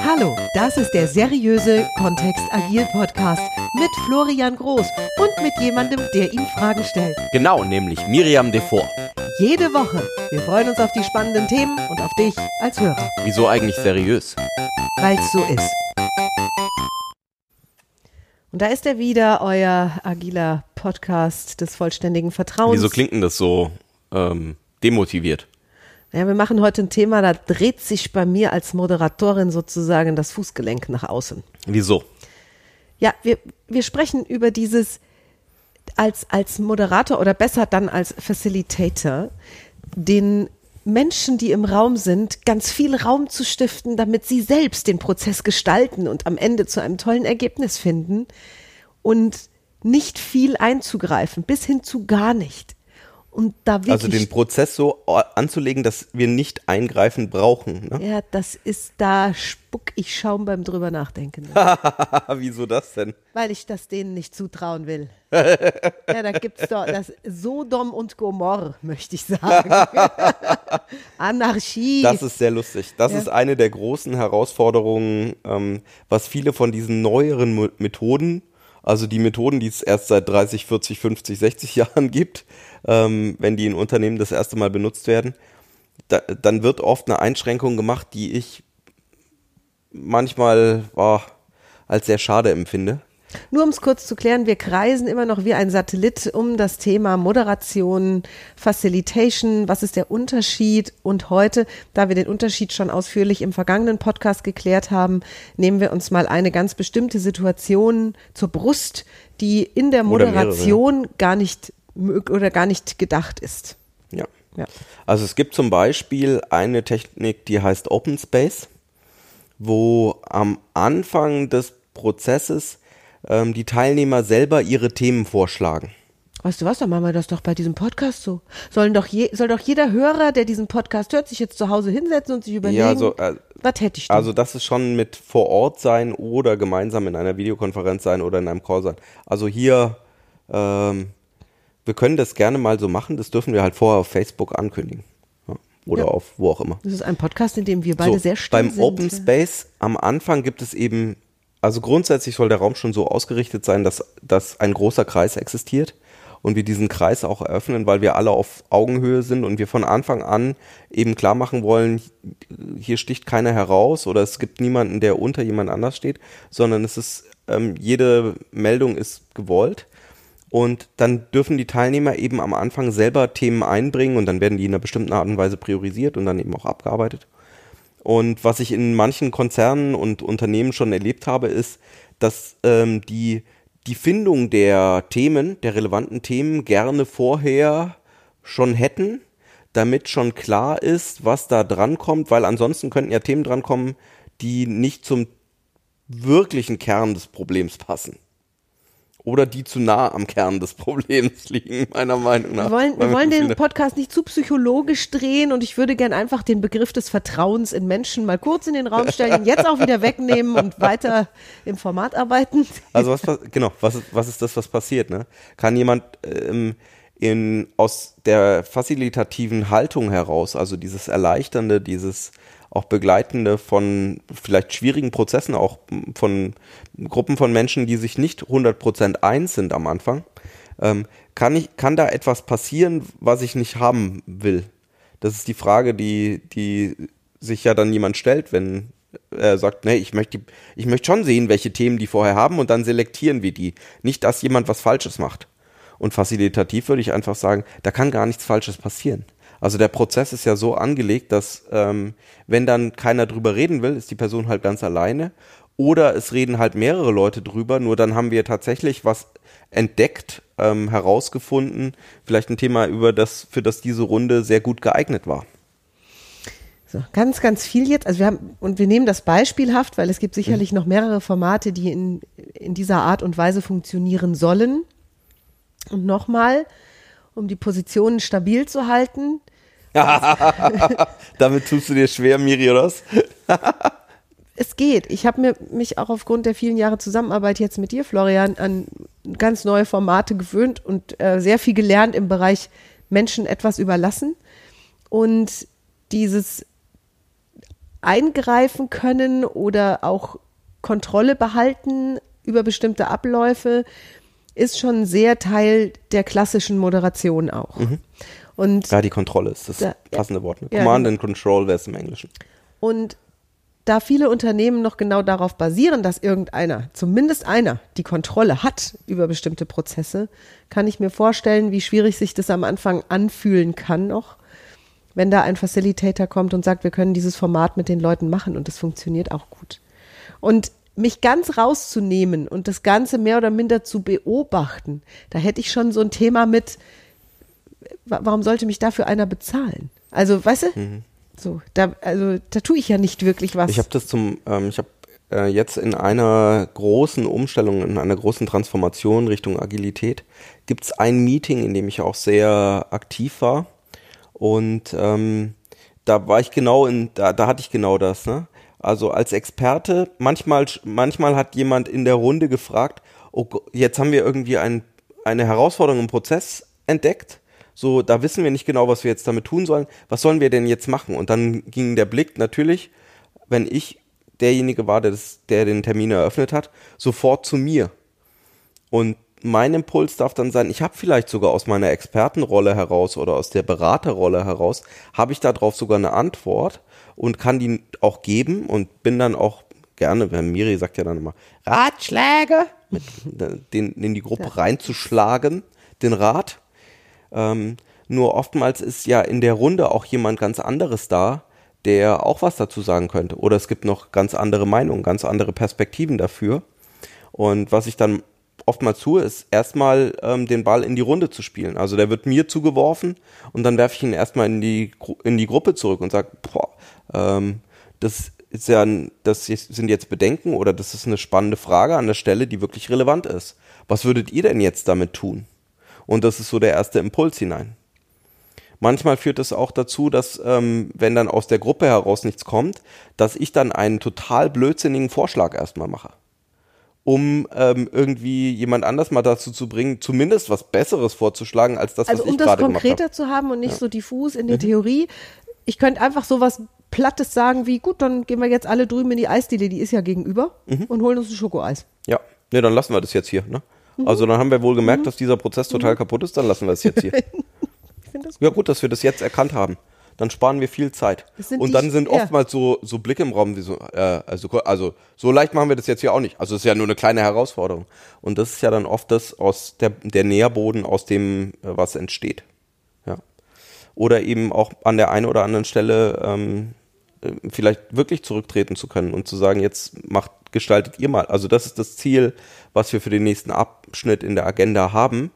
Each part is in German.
Hallo, das ist der seriöse Kontext Agil Podcast mit Florian Groß und mit jemandem, der ihm Fragen stellt. Genau, nämlich Miriam Devor. Jede Woche. Wir freuen uns auf die spannenden Themen und auf dich als Hörer, Wieso eigentlich seriös? weil es so ist. Und da ist er wieder, euer agiler Podcast des vollständigen Vertrauens. Wieso klingt denn das so ähm, demotiviert? Ja, wir machen heute ein Thema, da dreht sich bei mir als Moderatorin sozusagen das Fußgelenk nach außen. Wieso? Ja, wir, wir sprechen über dieses als, als Moderator oder besser dann als Facilitator, den Menschen, die im Raum sind, ganz viel Raum zu stiften, damit sie selbst den Prozess gestalten und am Ende zu einem tollen Ergebnis finden und nicht viel einzugreifen, bis hin zu gar nicht. Und da wirklich Also den Prozess so anzulegen, dass wir nicht eingreifen brauchen. Ne? Ja, das ist, da spuck ich Schaum beim drüber nachdenken. Wieso das denn? Weil ich das denen nicht zutrauen will. ja, da gibt's doch das Sodom und Gomorr, möchte ich sagen. Anarchie. Das ist sehr lustig. Das Ja. ist eine der großen Herausforderungen, ähm, was viele von diesen neueren Methoden, also die Methoden, die es erst seit 30, 40, 50, 60 Jahren gibt, ähm, wenn die in Unternehmen das erste Mal benutzt werden, da, dann wird oft eine Einschränkung gemacht, die ich manchmal boah, als sehr schade empfinde. Nur um es kurz zu klären, wir kreisen immer noch wie ein Satellit um das Thema Moderation, Facilitation, was ist der Unterschied? Und heute, da wir den Unterschied schon ausführlich im vergangenen Podcast geklärt haben, nehmen wir uns mal eine ganz bestimmte Situation zur Brust, die in der. Moderation gar nicht oder gar nicht gedacht ist. Ja. Ja. Also es gibt zum Beispiel eine Technik, die heißt Open Space, wo am Anfang des Prozesses ähm, die Teilnehmer selber ihre Themen vorschlagen. Weißt du was, dann machen wir das doch bei diesem Podcast so. Sollen doch je, soll doch jeder Hörer, der diesen Podcast hört, sich jetzt zu Hause hinsetzen und sich überlegen, Ja, so, äh, was hätte ich denn? Also das ist schon mit vor Ort sein oder gemeinsam in einer Videokonferenz sein oder in einem Call sein. Also hier, ähm, wir können das gerne mal so machen, das dürfen wir halt vorher auf Facebook ankündigen. Ja. Oder Ja. auf wo auch immer. Das ist ein Podcast, in dem wir beide sehr still beim sind. Open Space am Anfang gibt es eben, also grundsätzlich soll der Raum schon so ausgerichtet sein, dass, dass ein großer Kreis existiert und wir diesen Kreis auch eröffnen, weil wir alle auf Augenhöhe sind und wir von Anfang an eben klar machen wollen, hier sticht keiner heraus oder es gibt niemanden, der unter jemand anders steht, sondern es ist, ähm, jede Meldung ist gewollt. Und dann dürfen die Teilnehmer eben am Anfang selber Themen einbringen und dann werden die in einer bestimmten Art und Weise priorisiert und dann eben auch abgearbeitet. Und was ich in manchen Konzernen und Unternehmen schon erlebt habe, ist, dass ähm, die, die Findung der Themen, der relevanten Themen gerne vorher schon hätten, damit schon klar ist, was da dran kommt, weil ansonsten könnten ja Themen drankommen, die nicht zum wirklichen Kern des Problems passen. Oder die zu nah am Kern des Problems liegen, meiner Meinung nach. wir wollen, wir wollen den Podcast nicht zu psychologisch drehen und ich würde gern einfach den Begriff des Vertrauens in Menschen mal kurz in den Raum stellen, ihn jetzt auch wieder wegnehmen und weiter im Format arbeiten. Also was, genau, was ist, was ist das, was passiert? Ne? Kann jemand ähm, in, aus der facilitativen Haltung heraus, also dieses Erleichternde, dieses auch Begleitende von vielleicht schwierigen Prozessen, auch von Gruppen von Menschen, die sich nicht 100% eins sind am Anfang, ähm, kann, ich, kann da etwas passieren, was ich nicht haben will? Das ist die Frage, die, die sich ja dann jemand stellt, wenn er sagt, nee, ich möchte, ich möchte schon sehen, welche Themen die vorher haben und dann selektieren wir die. Nicht, dass jemand was Falsches macht. Und facilitativ würde ich einfach sagen, da kann gar nichts Falsches passieren. Also der Prozess ist ja so angelegt, dass ähm, wenn dann keiner drüber reden will, ist die Person halt ganz alleine. Oder es reden halt mehrere Leute drüber, nur dann haben wir tatsächlich was entdeckt, ähm, herausgefunden, vielleicht ein Thema, über das, für das diese Runde sehr gut geeignet war. So, ganz, ganz viel jetzt. Also wir haben, und wir nehmen das beispielhaft, weil es gibt sicherlich noch mehrere Formate, die in, in dieser Art und Weise funktionieren sollen. Und nochmal, um die Positionen stabil zu halten, Damit tust du dir schwer, Miri, oder was? es geht. Ich habe mir mich auch aufgrund der vielen Jahre Zusammenarbeit jetzt mit dir, Florian, an ganz neue Formate gewöhnt und äh, sehr viel gelernt im Bereich Menschen etwas überlassen. Und dieses eingreifen können oder auch Kontrolle behalten über bestimmte Abläufe, ist schon sehr Teil der klassischen Moderation auch. Mhm. Und Ja, die Kontrolle ist das Da- passende Wort. Ne? Ja, Command genau. and Control wäre es im Englischen. Und da viele Unternehmen noch genau darauf basieren, dass irgendeiner, zumindest einer, die Kontrolle hat über bestimmte Prozesse, kann ich mir vorstellen, wie schwierig sich das am Anfang anfühlen kann noch, wenn da ein Facilitator kommt und sagt, wir können dieses Format mit den Leuten machen und es funktioniert auch gut. Und mich ganz rauszunehmen und das Ganze mehr oder minder zu beobachten, da hätte ich schon so ein Thema mit, wa- warum sollte mich dafür einer bezahlen? Also, weißt du, so, da, also, da tue ich ja nicht wirklich was. Ich habe das zum, ähm, ich habe äh, jetzt in einer großen Umstellung, in einer großen Transformation Richtung Agilität, gibt es ein Meeting, in dem ich auch sehr aktiv war. Und ähm, da war ich genau in, da, da hatte ich genau das, ne? Also als Experte, manchmal, manchmal hat jemand in der Runde gefragt, oh, jetzt haben wir irgendwie ein, eine Herausforderung im Prozess entdeckt. So, da wissen wir nicht genau, was wir jetzt damit tun sollen. Was sollen wir denn jetzt machen? Und dann ging der Blick natürlich, wenn ich derjenige war, der, das, der den Termin eröffnet hat, sofort zu mir. Und mein Impuls darf dann sein, ich habe vielleicht sogar aus meiner Expertenrolle heraus oder aus der Beraterrolle heraus, habe ich darauf sogar eine Antwort und kann die auch geben und bin dann auch gerne, wenn Miri sagt ja dann immer, Ratschläge, mit, den in die Gruppe reinzuschlagen, den Rat. Ähm, nur oftmals ist ja in der Runde auch jemand ganz anderes da, der auch was dazu sagen könnte. Oder es gibt noch ganz andere Meinungen, ganz andere Perspektiven dafür. Und was ich dann oftmals tue, ist erstmal ähm, den Ball in die Runde zu spielen. Also der wird mir zugeworfen und dann werfe ich ihn erstmal in die, in die Gruppe zurück und sage, boah, ähm, das ist ja, ein- das sind jetzt Bedenken oder das ist eine spannende Frage an der Stelle, die wirklich relevant ist. Was würdet ihr denn jetzt damit tun? Und das ist so der erste Impuls hinein. Manchmal führt es auch dazu, dass ähm, wenn dann aus der Gruppe heraus nichts kommt, dass ich dann einen total blödsinnigen Vorschlag erstmal mache, um ähm, irgendwie jemand anders mal dazu zu bringen, zumindest was Besseres vorzuschlagen als das, also was um ich das gerade gemacht habe. Mhm. konkreter zu haben und nicht so diffus in der Theorie. Ich könnte einfach so was Plattes sagen wie, gut, dann gehen wir jetzt alle drüben in die Eisdiele, die ist ja gegenüber, Mhm. und holen uns ein Schokoeis. Ja, ne, dann lassen wir das jetzt hier. Ne? Mhm. Also dann haben wir wohl gemerkt, dass dieser Prozess total kaputt ist, dann lassen wir es jetzt hier. Ich das Ja gut, dass wir das jetzt erkannt haben. Dann sparen wir viel Zeit. Und die- dann sind ja. oftmals so, so Blicke im Raum, wie so, äh, also, also so leicht machen wir das jetzt hier auch nicht. Also es ist ja nur eine kleine Herausforderung. Und das ist ja dann oft das aus der, der Nährboden, aus dem äh, was entsteht. Ja. Oder eben auch an der einen oder anderen Stelle ähm, äh, vielleicht wirklich zurücktreten zu können und zu sagen, jetzt macht, gestaltet ihr mal. Also das ist das Ziel, was wir für den nächsten Abschnitt in der Agenda haben.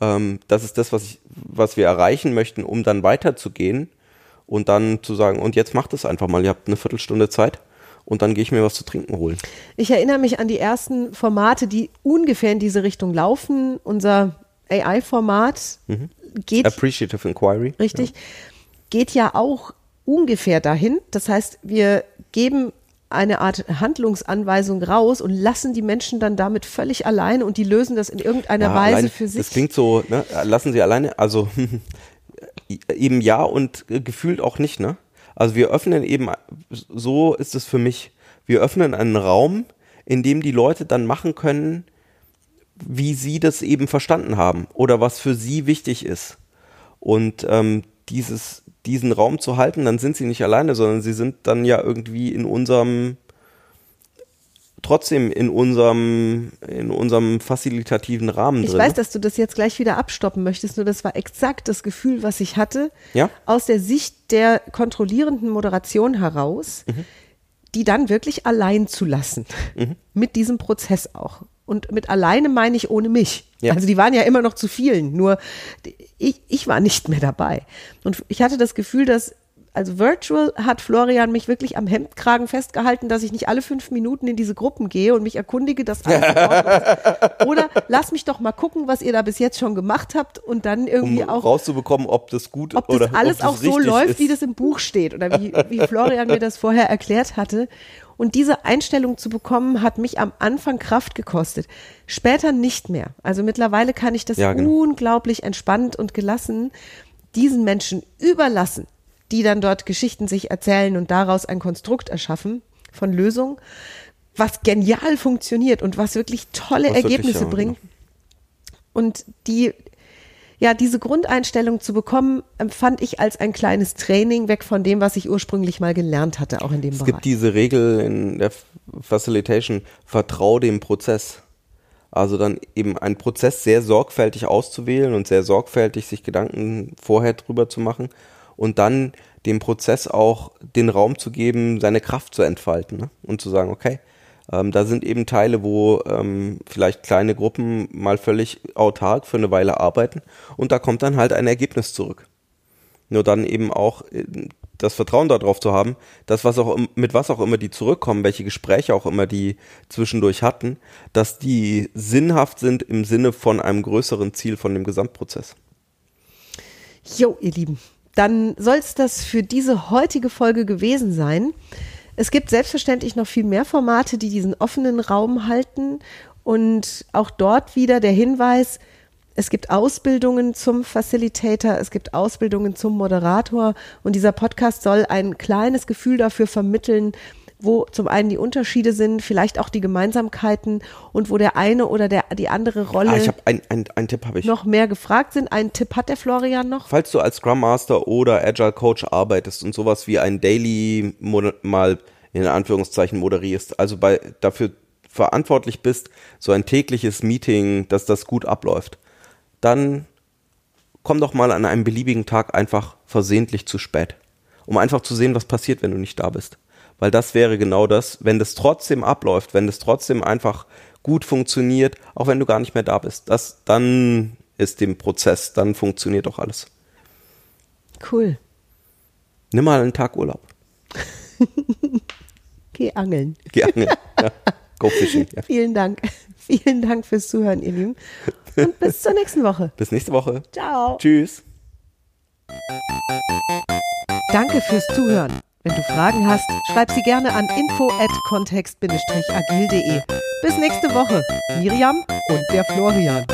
Ähm, das ist das, was, ich, was wir erreichen möchten, um dann weiterzugehen und dann zu sagen, und jetzt macht es einfach mal, ihr habt eine Viertelstunde Zeit und dann gehe ich mir was zu trinken holen. Ich erinnere mich an die ersten Formate, die ungefähr in diese Richtung laufen. Unser AI-Format geht Appreciative Inquiry. richtig, geht ja auch ungefähr dahin. Das heißt, wir geben eine Art Handlungsanweisung raus und lassen die Menschen dann damit völlig allein und die lösen das in irgendeiner Ja, Weise alleine- für sich. Das klingt so, ne? lassen Sie alleine, also eben ja und gefühlt auch nicht, ne? Also wir öffnen eben, so ist es für mich, wir öffnen einen Raum, in dem die Leute dann machen können, wie sie das eben verstanden haben oder was für sie wichtig ist. Und ähm, dieses, diesen Raum zu halten, dann sind sie nicht alleine, sondern sie sind dann ja irgendwie in unserem, trotzdem in unserem, in unserem facilitativen Rahmen Ich drin. weiß, dass du das jetzt gleich wieder abstoppen möchtest, nur das war exakt das Gefühl, was ich hatte, Ja. aus der Sicht der kontrollierenden Moderation heraus, Mhm. die dann wirklich allein zu lassen. Mhm. Mit diesem Prozess auch. Und mit alleine meine ich ohne mich. Ja. Also die waren ja immer noch zu vielen, nur ich, ich war nicht mehr dabei. Und ich hatte das Gefühl, dass also virtual hat Florian mich wirklich am Hemdkragen festgehalten, dass ich nicht alle fünf Minuten in diese Gruppen gehe und mich erkundige, dass alles in Ordnung ist. Oder lass mich doch mal gucken, was ihr da bis jetzt schon gemacht habt und dann irgendwie um auch rauszubekommen, ob das gut ob das oder alles ob das auch so läuft, ist. wie das im Buch steht oder wie, wie Florian mir das vorher erklärt hatte. Und diese Einstellung zu bekommen, hat mich am Anfang Kraft gekostet. Später nicht mehr. Also mittlerweile kann ich das Ja, genau. unglaublich entspannt und gelassen diesen Menschen überlassen, die dann dort Geschichten sich erzählen und daraus ein Konstrukt erschaffen von Lösungen, was genial funktioniert und was wirklich tolle Was wirklich, Ergebnisse ja, bringt. Und die, ja, diese Grundeinstellung zu bekommen, empfand ich als ein kleines Training weg von dem, was ich ursprünglich mal gelernt hatte, auch in dem Es Bereich. gibt diese Regel in der Facilitation, vertrau dem Prozess. Also dann eben einen Prozess sehr sorgfältig auszuwählen und sehr sorgfältig sich Gedanken vorher drüber zu machen und dann dem Prozess auch den Raum zu geben, seine Kraft zu entfalten ne? und zu sagen, okay, ähm, da sind eben Teile, wo ähm, vielleicht kleine Gruppen mal völlig autark für eine Weile arbeiten und da kommt dann halt ein Ergebnis zurück. Nur dann eben auch äh, das Vertrauen darauf zu haben, dass was auch mit was auch immer die zurückkommen, welche Gespräche auch immer die zwischendurch hatten, dass die sinnhaft sind im Sinne von einem größeren Ziel von dem Gesamtprozess. Jo, ihr Lieben, dann soll es das für diese heutige Folge gewesen sein. Es gibt selbstverständlich noch viel mehr Formate, die diesen offenen Raum halten. Und auch dort wieder der Hinweis, es gibt Ausbildungen zum Facilitator, es gibt Ausbildungen zum Moderator. Und dieser Podcast soll ein kleines Gefühl dafür vermitteln, wo zum einen die Unterschiede sind, vielleicht auch die Gemeinsamkeiten und wo der eine oder der, die andere Rolle Ah, ich habe ein, ein, einen Tipp habe ich. noch mehr gefragt sind. Einen Tipp hat der Florian noch. Falls du als Scrum Master oder Agile Coach arbeitest und sowas wie ein Daily mal in Anführungszeichen moderierst, also bei dafür verantwortlich bist, so ein tägliches Meeting, dass das gut abläuft, dann komm doch mal an einem beliebigen Tag einfach versehentlich zu spät, um einfach zu sehen, was passiert, wenn du nicht da bist. Weil das wäre genau das, wenn das trotzdem abläuft, wenn das trotzdem einfach gut funktioniert, auch wenn du gar nicht mehr da bist, das dann ist dem Prozess, dann funktioniert doch alles. Cool. Nimm mal einen Tag Urlaub. Geh angeln. Geh angeln. ja. Go fishing. Ja. Vielen Dank. Vielen Dank fürs Zuhören, ihr Lieben. Und bis zur nächsten Woche. Bis nächste Woche. Ciao. Tschüss. Danke fürs Zuhören. Wenn du Fragen hast, schreib sie gerne an info@kontext-agil.de. Bis nächste Woche, Miriam und der Florian.